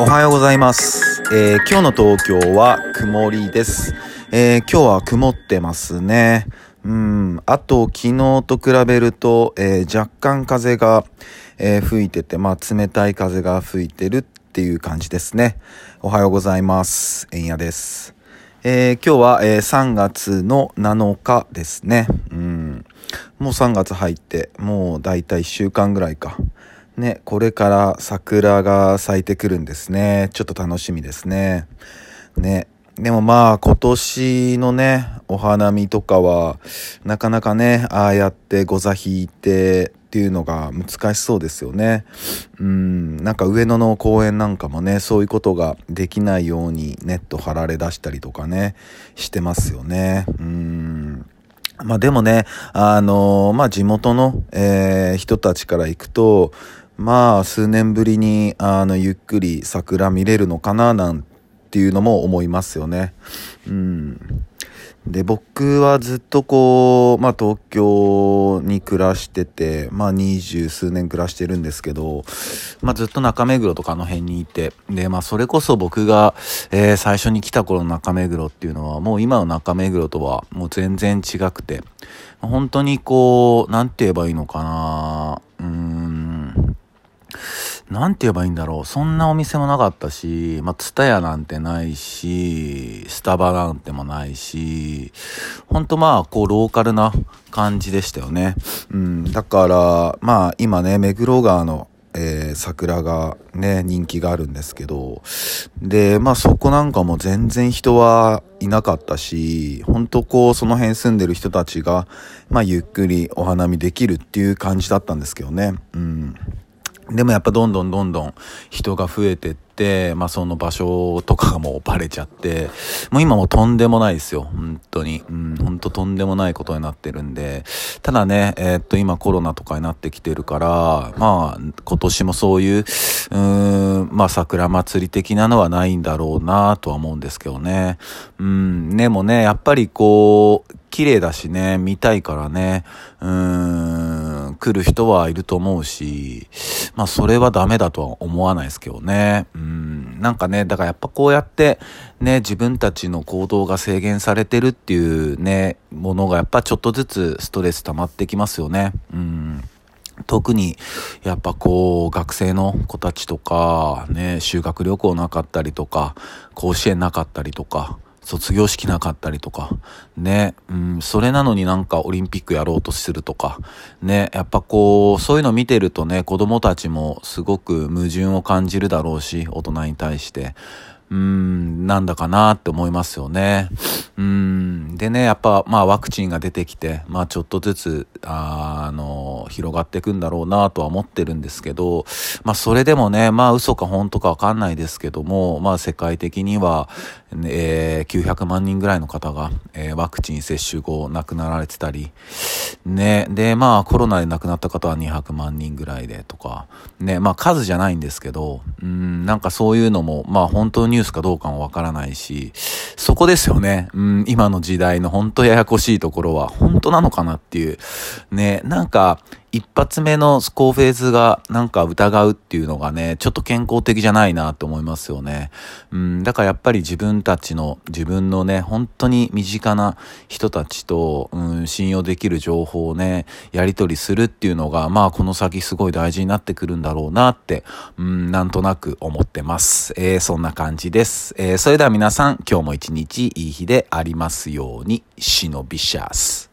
おはようございます。えー今日の東京は曇りです。えー今日は曇ってますね。うん。あと、昨日と比べると、えー若干風が、え吹いてて、まあ、冷たい風が吹いてるっていう感じですね。おはようございます。えんやです。え今日は、え3月の7日ですね。うん。もう3月入って、もうだいたい1週間ぐらいか。ね、これから桜が咲いてくるんですね。ちょっと楽しみですね。ね。でもまあ今年のね、お花見とかは、なかなかね、ああやってご座引いてっていうのが難しそうですよね。うん、なんか上野の公園なんかもね、そういうことができないようにネット張られ出したりとかね、してますよね。うん。まあでもね、あのまあ地元の、えー人たちから行くと、まあ数年ぶりに、あの、ゆっくり桜見れるのかな、なんていうのも思いますよね。うん。で、僕はずっとこう、まあ東京に暮らしてて、まあ二十数年暮らしてるんですけど、まあずっと中目黒とかの辺にいて、で、まあそれこそ僕が、えー最初に来た頃の中目黒っていうのは、もう今の中目黒とはもう全然違くて、本当にこう、なんて言えばいいのかな。なんて言えばいいんだろう。そんなお店もなかったし、まあ、ツタヤなんてないし、スタバなんてもないし、ほんとまあ、こう、ローカルな感じでしたよね。うん。だから、まあ、今ね、目黒川の、えー桜がね、人気があるんですけど、で、まあそこなんかも全然人はいなかったし、ほんとこうその辺住んでる人たちが、まあゆっくりお花見できるっていう感じだったんですけどね。うん。でもやっぱどんどんどんどん人が増えてって、まあその場所とかがもうバレちゃって、もう今もとんでもないですよ。本当に。うん、本当とんでもないことになってるんで。ただね、えーっと今コロナとかになってきてるから、まあ今年もそういう、うん、まあ桜祭り的なのはないんだろうなとは思うんですけどね。うん、でもね、やっぱりこう、綺麗だしね、見たいからね、うん、来る人はいると思うし、まあそれはダメだとは思わないですけどね。うん、なんかね、だからやっぱこうやってね、自分たちの行動が制限されてるっていうね、ものがやっぱちょっとずつストレス溜まってきますよね。うん。特に、やっぱこう、学生の子たちとか、ね、修学旅行なかったりとか、甲子園なかったりとか、卒業式なかったりとか、ね、うん、それなのになんかオリンピックやろうとするとか、ね、やっぱこう、そういうの見てるとね、子供たちもすごく矛盾を感じるだろうし、大人に対して。うん、なんだかなって思いますよね。うん、でね、やっぱ、まあワクチンが出てきて、まあちょっとずつ、ああの、広がっていくんだろうなとは思ってるんですけど、まあそれでもね、まあ嘘か本当かわかんないですけども、まあ世界的には、えー900万人ぐらいの方が、えーワクチン接種後亡くなられてたり、ね、で、まあコロナで亡くなった方は200万人ぐらいでとか、ね、まあ数じゃないんですけど、うん、なんかそういうのも、まあ本当ニュースかどうかもわからないし、そこですよね、うん、今の時代の本当ややこしいところは、本当なのかなっていう、ね、なんか、一発目の高フェーズがなんか疑うっていうのがね、ちょっと健康的じゃないなと思いますよね。うん、だからやっぱり自分たちの、自分のね、本当に身近な人たちと、うん、信用できる情報をね、やり取りするっていうのが、まあこの先すごい大事になってくるんだろうなって、うん、なんとなく思ってます。えー、そんな感じです。えー、それでは皆さん、今日も一日いい日でありますように、シノビシャス。